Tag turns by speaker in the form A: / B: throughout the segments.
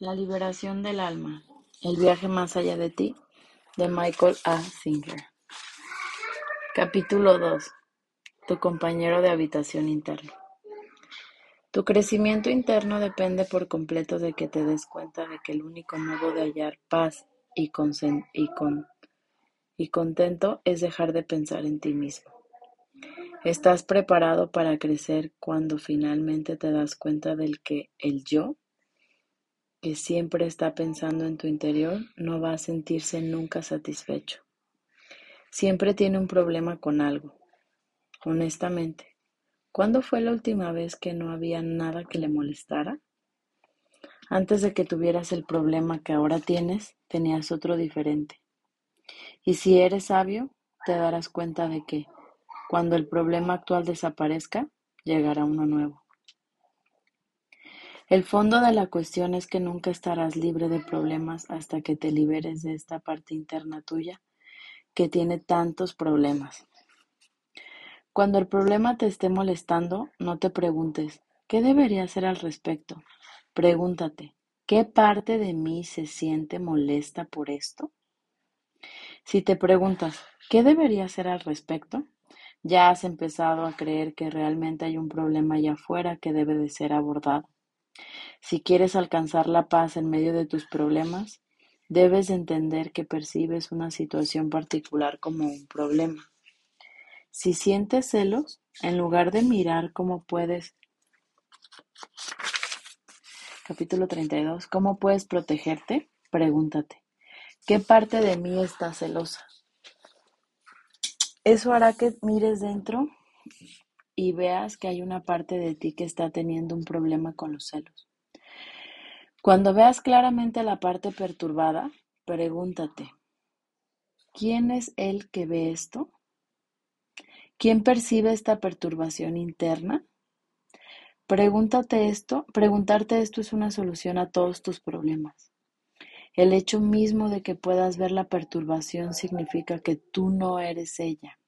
A: La liberación del alma. El viaje más allá de ti, de Michael A. Singer. Capítulo 2. Tu compañero de habitación interno. Tu crecimiento interno depende por completo de que te des cuenta de que el único modo de hallar paz y, y, con y contento es dejar de pensar en ti mismo. Estás preparado para crecer cuando finalmente te das cuenta del que el yo que siempre está pensando en tu interior no va a sentirse nunca satisfecho. Siempre tiene un problema con algo. Honestamente, ¿cuándo fue la última vez que no había nada que le molestara? Antes de que tuvieras el problema que ahora tienes, tenías otro diferente. Y si eres sabio, te darás cuenta de que, cuando el problema actual desaparezca, llegará uno nuevo. El fondo de la cuestión es que nunca estarás libre de problemas hasta que te liberes de esta parte interna tuya que tiene tantos problemas. Cuando el problema te esté molestando, no te preguntes, ¿qué debería hacer al respecto? Pregúntate, ¿qué parte de mí se siente molesta por esto? Si te preguntas, ¿qué debería hacer al respecto? Ya has empezado a creer que realmente hay un problema allá afuera que debe de ser abordado. Si quieres alcanzar la paz en medio de tus problemas, debes entender que percibes una situación particular como un problema. Si sientes celos, en lugar de mirar cómo puedes Capítulo 32. ¿Cómo puedes protegerte? Pregúntate. ¿Qué parte de mí está celosa? Eso hará que mires dentro y veas que hay una parte de ti que está teniendo un problema con los celos. Cuando veas claramente la parte perturbada, pregúntate, ¿quién es el que ve esto? ¿Quién percibe esta perturbación interna? Pregúntate esto, preguntarte esto es una solución a todos tus problemas. El hecho mismo de que puedas ver la perturbación significa que tú no eres ella.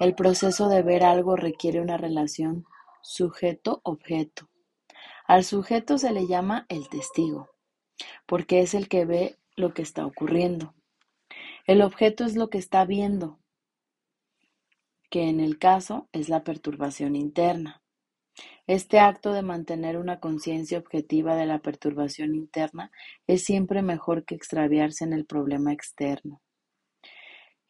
A: El proceso de ver algo requiere una relación sujeto-objeto. Al sujeto se le llama el testigo, porque es el que ve lo que está ocurriendo. El objeto es lo que está viendo, que en el caso es la perturbación interna. Este acto de mantener una conciencia objetiva de la perturbación interna es siempre mejor que extraviarse en el problema externo.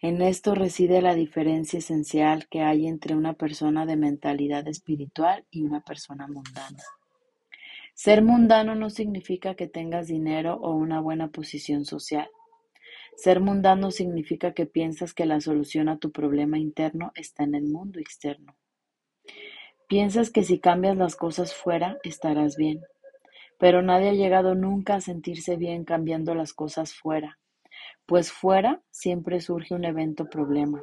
A: En esto reside la diferencia esencial que hay entre una persona de mentalidad espiritual y una persona mundana. Ser mundano no significa que tengas dinero o una buena posición social. Ser mundano significa que piensas que la solución a tu problema interno está en el mundo externo. Piensas que si cambias las cosas fuera estarás bien, pero nadie ha llegado nunca a sentirse bien cambiando las cosas fuera, pues fuera siempre surge un evento problema.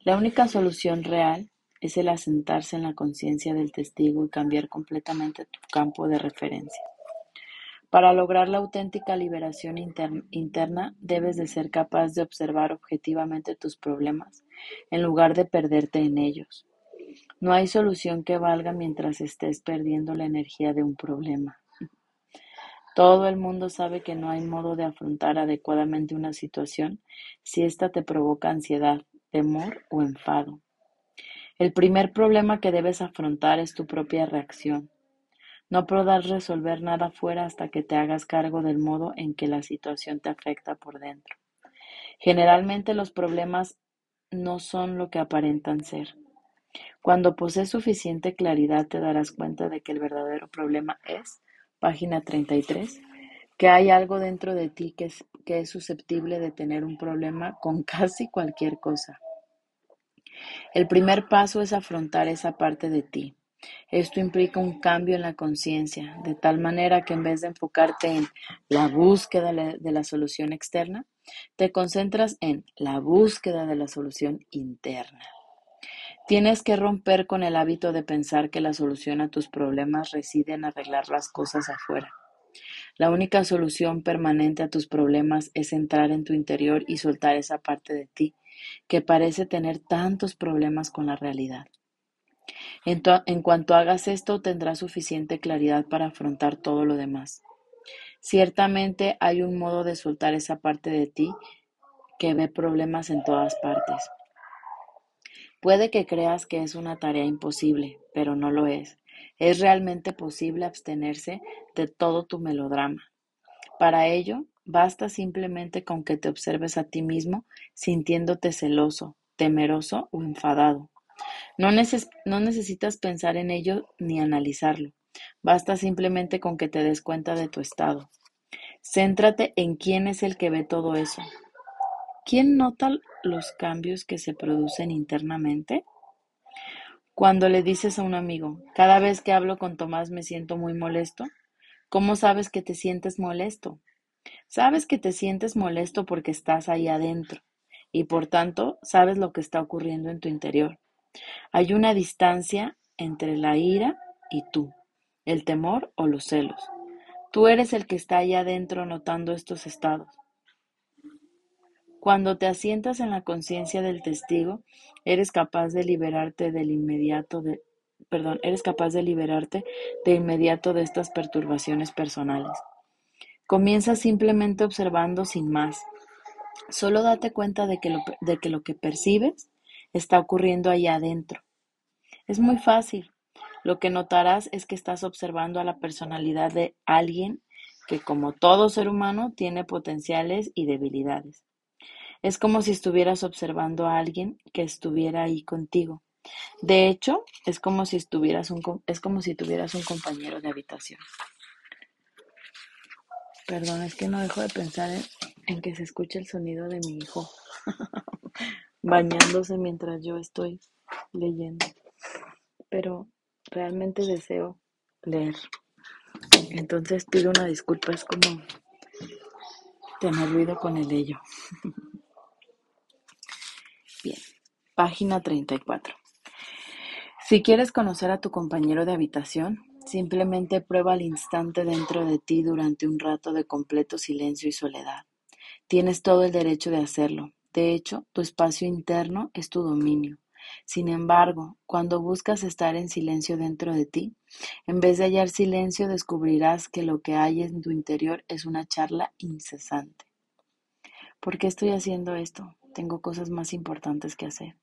A: La única solución real es el asentarse en la conciencia del testigo y cambiar completamente tu campo de referencia. Para lograr la auténtica liberación interna, debes de ser capaz de observar objetivamente tus problemas en lugar de perderte en ellos. No hay solución que valga mientras estés perdiendo la energía de un problema. Todo el mundo sabe que no hay modo de afrontar adecuadamente una situación si ésta te provoca ansiedad, temor o enfado. El primer problema que debes afrontar es tu propia reacción. No podrás resolver nada fuera hasta que te hagas cargo del modo en que la situación te afecta por dentro. Generalmente los problemas no son lo que aparentan ser. Cuando posees suficiente claridad te darás cuenta de que el verdadero problema es, página 33, que hay algo dentro de ti que es, que es susceptible de tener un problema con casi cualquier cosa. El primer paso es afrontar esa parte de ti. Esto implica un cambio en la conciencia, de tal manera que en vez de enfocarte en la búsqueda de la solución externa, te concentras en la búsqueda de la solución interna. Tienes que romper con el hábito de pensar que la solución a tus problemas reside en arreglar las cosas afuera. La única solución permanente a tus problemas es entrar en tu interior y soltar esa parte de ti que parece tener tantos problemas con la realidad. En, cuanto hagas esto, tendrás suficiente claridad para afrontar todo lo demás. Ciertamente hay un modo de soltar esa parte de ti que ve problemas en todas partes. Puede que creas que es una tarea imposible, pero no lo es. Es realmente posible abstenerse de todo tu melodrama. Para ello, basta simplemente con que te observes a ti mismo sintiéndote celoso, temeroso o enfadado. No, no necesitas pensar en ello ni analizarlo. Basta simplemente con que te des cuenta de tu estado. Céntrate en quién es el que ve todo eso. ¿Quién nota los cambios que se producen internamente? Cuando le dices a un amigo, cada vez que hablo con Tomás me siento muy molesto, ¿cómo sabes que te sientes molesto? Sabes que te sientes molesto porque estás ahí adentro y por tanto sabes lo que está ocurriendo en tu interior. Hay una distancia entre la ira y tú, el temor o los celos. Tú eres el que está ahí adentro notando estos estados. Cuando te asientas en la conciencia del testigo, eres capaz de liberarte del inmediato de perdón, eres capaz de liberarte de inmediato de estas perturbaciones personales. Comienza simplemente observando sin más. Solo date cuenta de que lo, de que, lo que percibes está ocurriendo allá adentro. Es muy fácil. Lo que notarás es que estás observando a la personalidad de alguien que, como todo ser humano, tiene potenciales y debilidades. Es como si estuvieras observando a alguien que estuviera ahí contigo. De hecho, es como si estuvieras un, es como si tuvieras un compañero de habitación. Perdón, es que no dejo de pensar en, que se escuche el sonido de mi hijo bañándose mientras yo estoy leyendo. Pero realmente deseo leer. Entonces pido una disculpa, es como tener ruido con el ello. Página 34. Si quieres conocer a tu compañero de habitación, simplemente prueba al instante dentro de ti durante un rato de completo silencio y soledad. Tienes todo el derecho de hacerlo. De hecho, tu espacio interno es tu dominio. Sin embargo, cuando buscas estar en silencio dentro de ti, en vez de hallar silencio, descubrirás que lo que hay en tu interior es una charla incesante. ¿Por qué estoy haciendo esto? Tengo cosas más importantes que hacer.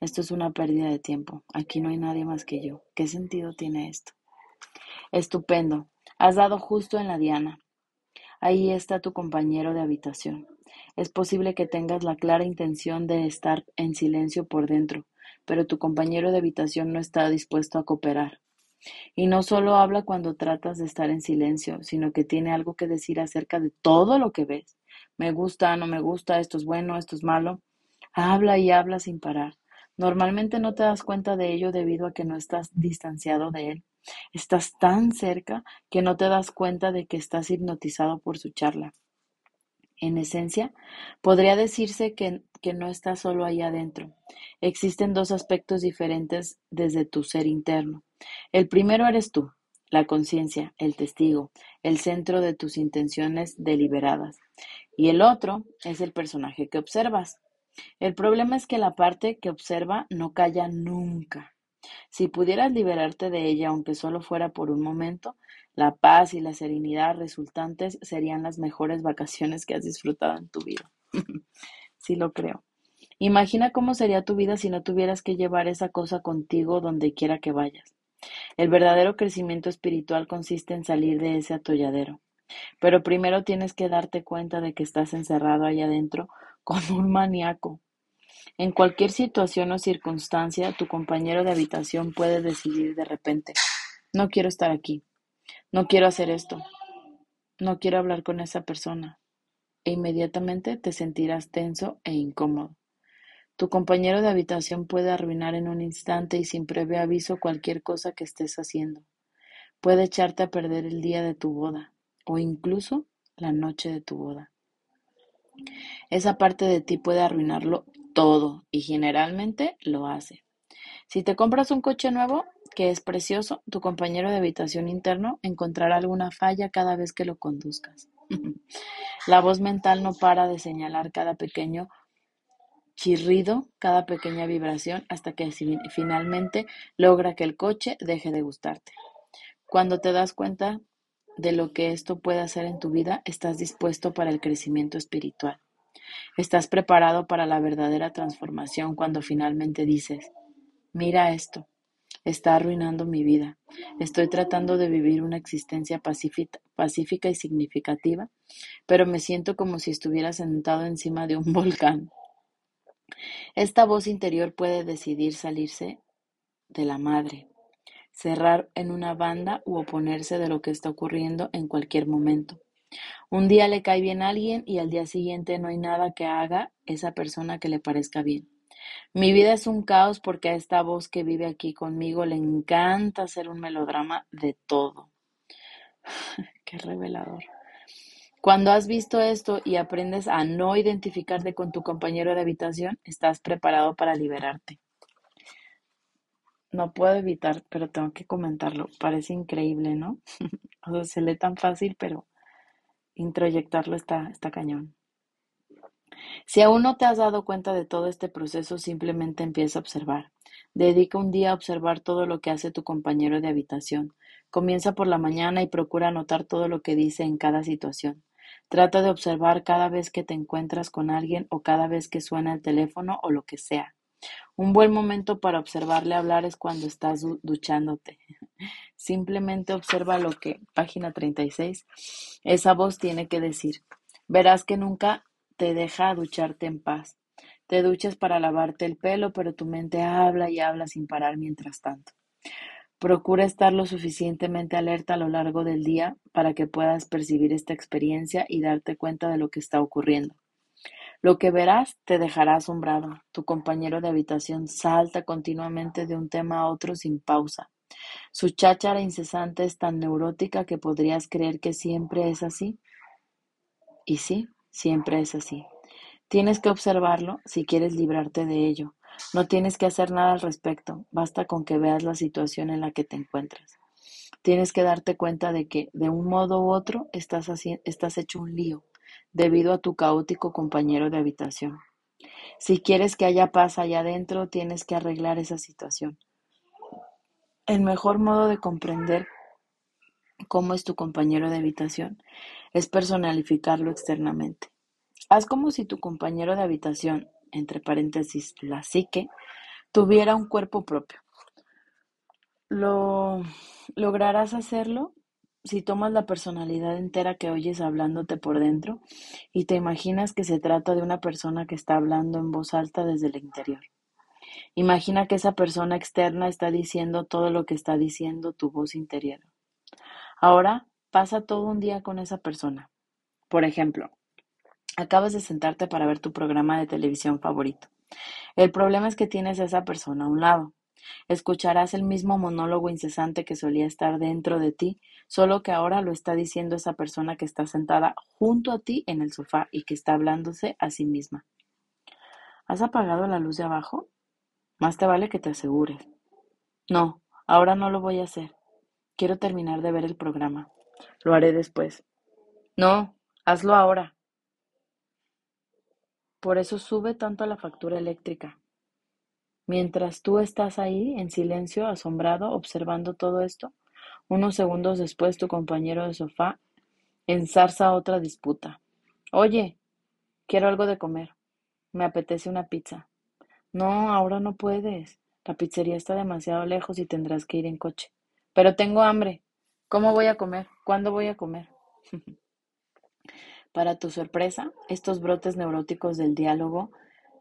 A: Esto es una pérdida de tiempo. Aquí no hay nadie más que yo. ¿Qué sentido tiene esto? Estupendo. Has dado justo en la diana. Ahí está tu compañero de habitación. Es posible que tengas la clara intención de estar en silencio por dentro, pero tu compañero de habitación no está dispuesto a cooperar. Y no solo habla cuando tratas de estar en silencio, sino que tiene algo que decir acerca de todo lo que ves. Me gusta, no me gusta, esto es bueno, esto es malo. Habla y habla sin parar. Normalmente no te das cuenta de ello debido a que no estás distanciado de él. Estás tan cerca que no te das cuenta de que estás hipnotizado por su charla. En esencia, podría decirse que, que, no estás solo ahí adentro. Existen dos aspectos diferentes desde tu ser interno. El primero eres tú, la conciencia, el testigo, el centro de tus intenciones deliberadas. Y el otro es el personaje que observas, el problema es que la parte que observa no calla nunca. Si pudieras liberarte de ella, aunque solo fuera por un momento, la paz y la serenidad resultantes serían las mejores vacaciones que has disfrutado en tu vida. sí lo creo. Imagina cómo sería tu vida si no tuvieras que llevar esa cosa contigo donde quiera que vayas. El verdadero crecimiento espiritual consiste en salir de ese atolladero. Pero primero tienes que darte cuenta de que estás encerrado ahí adentro como un maníaco. En cualquier situación o circunstancia, tu compañero de habitación puede decidir de repente, no quiero estar aquí, no quiero hacer esto, no quiero hablar con esa persona, e inmediatamente te sentirás tenso e incómodo. Tu compañero de habitación puede arruinar en un instante y sin previo aviso cualquier cosa que estés haciendo. Puede echarte a perder el día de tu boda o incluso la noche de tu boda. Esa parte de ti puede arruinarlo todo y generalmente lo hace. Si te compras un coche nuevo, que es precioso, tu compañero de habitación interno encontrará alguna falla cada vez que lo conduzcas. La voz mental no para de señalar cada pequeño chirrido, cada pequeña vibración, hasta que finalmente logra que el coche deje de gustarte. Cuando te das cuenta de lo que esto puede hacer en tu vida, estás dispuesto para el crecimiento espiritual. Estás preparado para la verdadera transformación cuando finalmente dices, mira esto, está arruinando mi vida. Estoy tratando de vivir una existencia pacífica y significativa, pero me siento como si estuviera sentado encima de un volcán. Esta voz interior puede decidir salirse de la madre, cerrar en una banda u oponerse de lo que está ocurriendo en cualquier momento. Un día le cae bien a alguien y al día siguiente no hay nada que haga esa persona que le parezca bien. Mi vida es un caos porque a esta voz que vive aquí conmigo le encanta hacer un melodrama de todo. Qué revelador. Cuando has visto esto y aprendes a no identificarte con tu compañero de habitación, estás preparado para liberarte. No puedo evitar, pero tengo que comentarlo. Parece increíble, ¿no? o sea, se lee tan fácil, pero introyectarlo está, está cañón. Si aún no te has dado cuenta de todo este proceso, simplemente empieza a observar. Dedica un día a observar todo lo que hace tu compañero de habitación. Comienza por la mañana y procura anotar todo lo que dice en cada situación. Trata de observar cada vez que te encuentras con alguien o cada vez que suena el teléfono o lo que sea. Un buen momento para observarle hablar es cuando estás duchándote. Simplemente observa lo que, página 36, esa voz tiene que decir. Verás que nunca te deja ducharte en paz. Te duchas para lavarte el pelo, pero tu mente habla y habla sin parar mientras tanto. Procura estar lo suficientemente alerta a lo largo del día para que puedas percibir esta experiencia y darte cuenta de lo que está ocurriendo. Lo que verás te dejará asombrado. Tu compañero de habitación salta continuamente de un tema a otro sin pausa. Su cháchara incesante es tan neurótica que podrías creer que siempre es así. Y sí, siempre es así. Tienes que observarlo si quieres librarte de ello. No tienes que hacer nada al respecto, basta con que veas la situación en la que te encuentras. Tienes que darte cuenta de que, de un modo u otro, estás, estás hecho un lío, debido a tu caótico compañero de habitación. Si quieres que haya paz allá adentro, tienes que arreglar esa situación. El mejor modo de comprender cómo es tu compañero de habitación es personalificarlo externamente. Haz como si tu compañero de habitación entre paréntesis, la psique, tuviera un cuerpo propio. Lo lograrás hacerlo si tomas la personalidad entera que oyes hablándote por dentro y te imaginas que se trata de una persona que está hablando en voz alta desde el interior. Imagina que esa persona externa está diciendo todo lo que está diciendo tu voz interior. Ahora pasa todo un día con esa persona. Por ejemplo, Acabas de sentarte para ver tu programa de televisión favorito. El problema es que tienes a esa persona a un lado. Escucharás el mismo monólogo incesante que solía estar dentro de ti, solo que ahora lo está diciendo esa persona que está sentada junto a ti en el sofá y que está hablándose a sí misma. ¿Has apagado la luz de abajo? Más te vale que te asegures. No, ahora no lo voy a hacer. Quiero terminar de ver el programa. Lo haré después. No, hazlo ahora. Por eso sube tanto la factura eléctrica. Mientras tú estás ahí, en silencio, asombrado, observando todo esto, unos segundos después tu compañero de sofá ensarza otra disputa. Oye, quiero algo de comer. Me apetece una pizza. No, ahora no puedes. La pizzería está demasiado lejos y tendrás que ir en coche. Pero tengo hambre. ¿Cómo voy a comer? ¿Cuándo voy a comer? Para tu sorpresa, estos brotes neuróticos del diálogo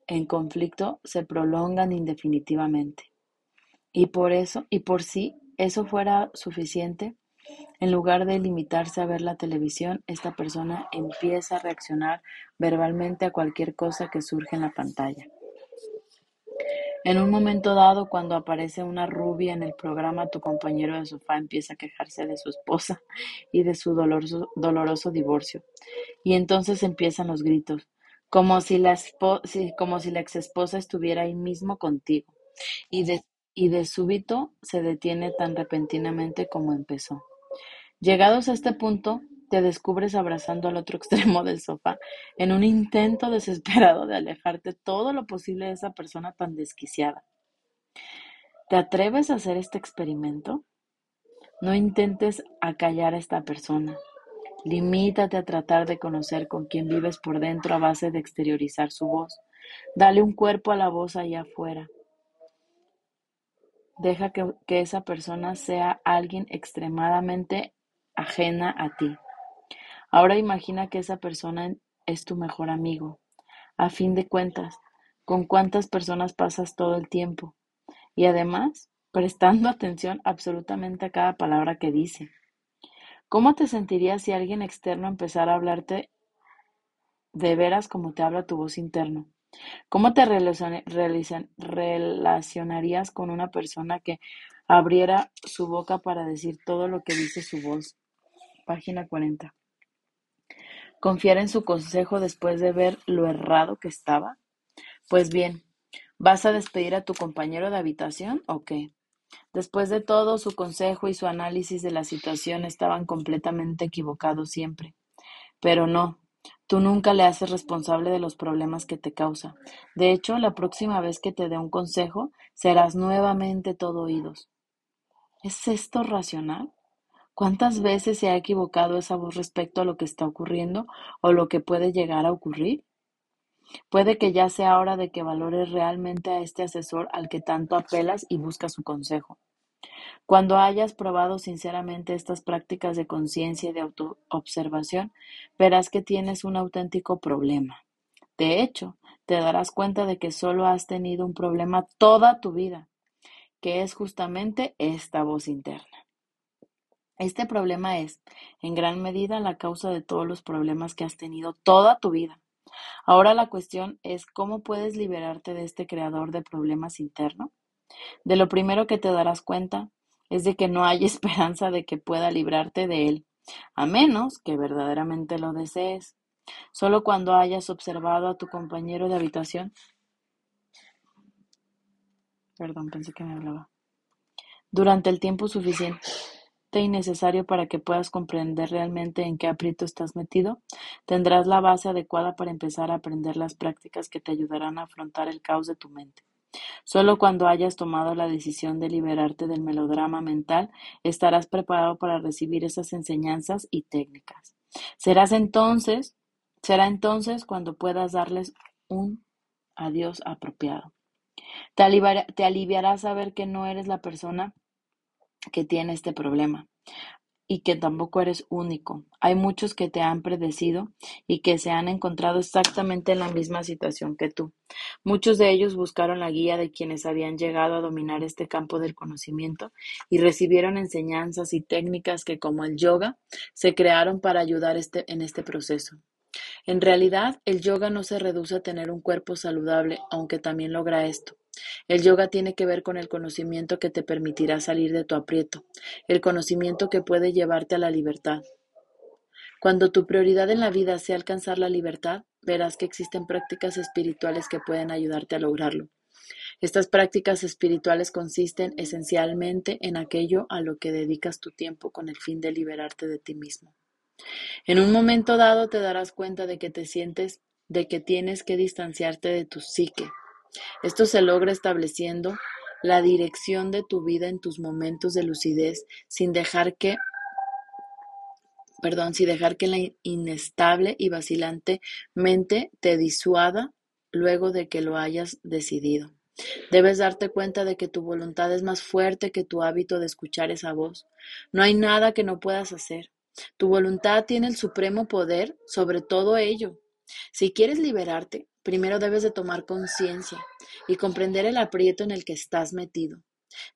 A: en conflicto se prolongan indefinitivamente. Y por eso, y por si eso fuera suficiente, en lugar de limitarse a ver la televisión, esta persona empieza a reaccionar verbalmente a cualquier cosa que surge en la pantalla. En un momento dado, cuando aparece una rubia en el programa, tu compañero de sofá empieza a quejarse de su esposa y de su doloroso, doloroso divorcio. Y entonces empiezan los gritos, como si la, como si la exesposa estuviera ahí mismo contigo. Y de, y de súbito se detiene tan repentinamente como empezó. Llegados a este punto, te descubres abrazando al otro extremo del sofá en un intento desesperado de alejarte todo lo posible de esa persona tan desquiciada. ¿Te atreves a hacer este experimento? No intentes acallar a esta persona. Limítate a tratar de conocer con quién vives por dentro a base de exteriorizar su voz. Dale un cuerpo a la voz allá afuera. Deja que, que esa persona sea alguien extremadamente ajena a ti. Ahora imagina que esa persona es tu mejor amigo. A fin de cuentas, ¿con cuántas personas pasas todo el tiempo? Y además, prestando atención absolutamente a cada palabra que dice. ¿Cómo te sentirías si alguien externo empezara a hablarte de veras como te habla tu voz interno? ¿Cómo te relacionarías con una persona que abriera su boca para decir todo lo que dice su voz? Página 40. ¿Confiar en su consejo después de ver lo errado que estaba? Pues bien, ¿vas a despedir a tu compañero de habitación o qué? Después de todo, su consejo y su análisis de la situación estaban completamente equivocados siempre. Pero no, tú nunca le haces responsable de los problemas que te causa. De hecho, la próxima vez que te dé un consejo, serás nuevamente todo oídos. ¿Es esto racional? ¿Cuántas veces se ha equivocado esa voz respecto a lo que está ocurriendo o lo que puede llegar a ocurrir? Puede que ya sea hora de que valores realmente a este asesor al que tanto apelas y buscas su consejo. Cuando hayas probado sinceramente estas prácticas de conciencia y de autoobservación, verás que tienes un auténtico problema. De hecho, te darás cuenta de que solo has tenido un problema toda tu vida, que es justamente esta voz interna. Este problema es, en gran medida, la causa de todos los problemas que has tenido toda tu vida. Ahora la cuestión es cómo puedes liberarte de este creador de problemas interno. De lo primero que te darás cuenta es de que no hay esperanza de que pueda librarte de él, a menos que verdaderamente lo desees. Solo cuando hayas observado a tu compañero de habitación. Perdón, pensé que me hablaba. Durante el tiempo suficiente y necesario para que puedas comprender realmente en qué aprieto estás metido, tendrás la base adecuada para empezar a aprender las prácticas que te ayudarán a afrontar el caos de tu mente. Solo cuando hayas tomado la decisión de liberarte del melodrama mental estarás preparado para recibir esas enseñanzas y técnicas. Serás entonces, será entonces cuando puedas darles un adiós apropiado. Te, te aliviará saber que no eres la persona que tiene este problema y que tampoco eres único. Hay muchos que te han predecido y que se han encontrado exactamente en la misma situación que tú. Muchos de ellos buscaron la guía de quienes habían llegado a dominar este campo del conocimiento y recibieron enseñanzas y técnicas que, como el yoga, se crearon para ayudar este, en este proceso. En realidad, el yoga no se reduce a tener un cuerpo saludable, aunque también logra esto. El yoga tiene que ver con el conocimiento que te permitirá salir de tu aprieto, el conocimiento que puede llevarte a la libertad. Cuando tu prioridad en la vida sea alcanzar la libertad, verás que existen prácticas espirituales que pueden ayudarte a lograrlo. Estas prácticas espirituales consisten esencialmente en aquello a lo que dedicas tu tiempo con el fin de liberarte de ti mismo. En un momento dado te darás cuenta de que te sientes, de que tienes que distanciarte de tu psique, esto se logra estableciendo la dirección de tu vida en tus momentos de lucidez sin dejar que perdón, sin dejar que la inestable y vacilante mente te disuada luego de que lo hayas decidido. Debes darte cuenta de que tu voluntad es más fuerte que tu hábito de escuchar esa voz. No hay nada que no puedas hacer. Tu voluntad tiene el supremo poder sobre todo ello. Si quieres liberarte, Primero debes de tomar conciencia y comprender el aprieto en el que estás metido.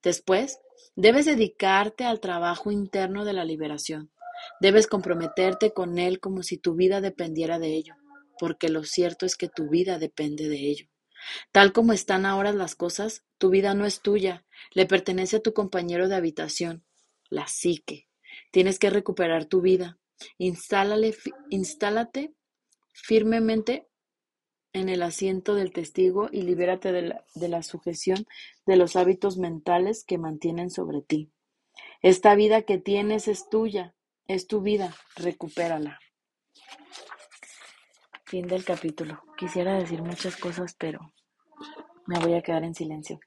A: Después, debes dedicarte al trabajo interno de la liberación. Debes comprometerte con él como si tu vida dependiera de ello, porque lo cierto es que tu vida depende de ello. Tal como están ahora las cosas, tu vida no es tuya, le pertenece a tu compañero de habitación, la psique. Tienes que recuperar tu vida. Instálate firmemente en el asiento del testigo y libérate de la, de la sujeción de los hábitos mentales que mantienen sobre ti. Esta vida que tienes es tuya Es tu vida, recupérala. Fin del capítulo. Quisiera decir muchas cosas, pero me voy a quedar en silencio.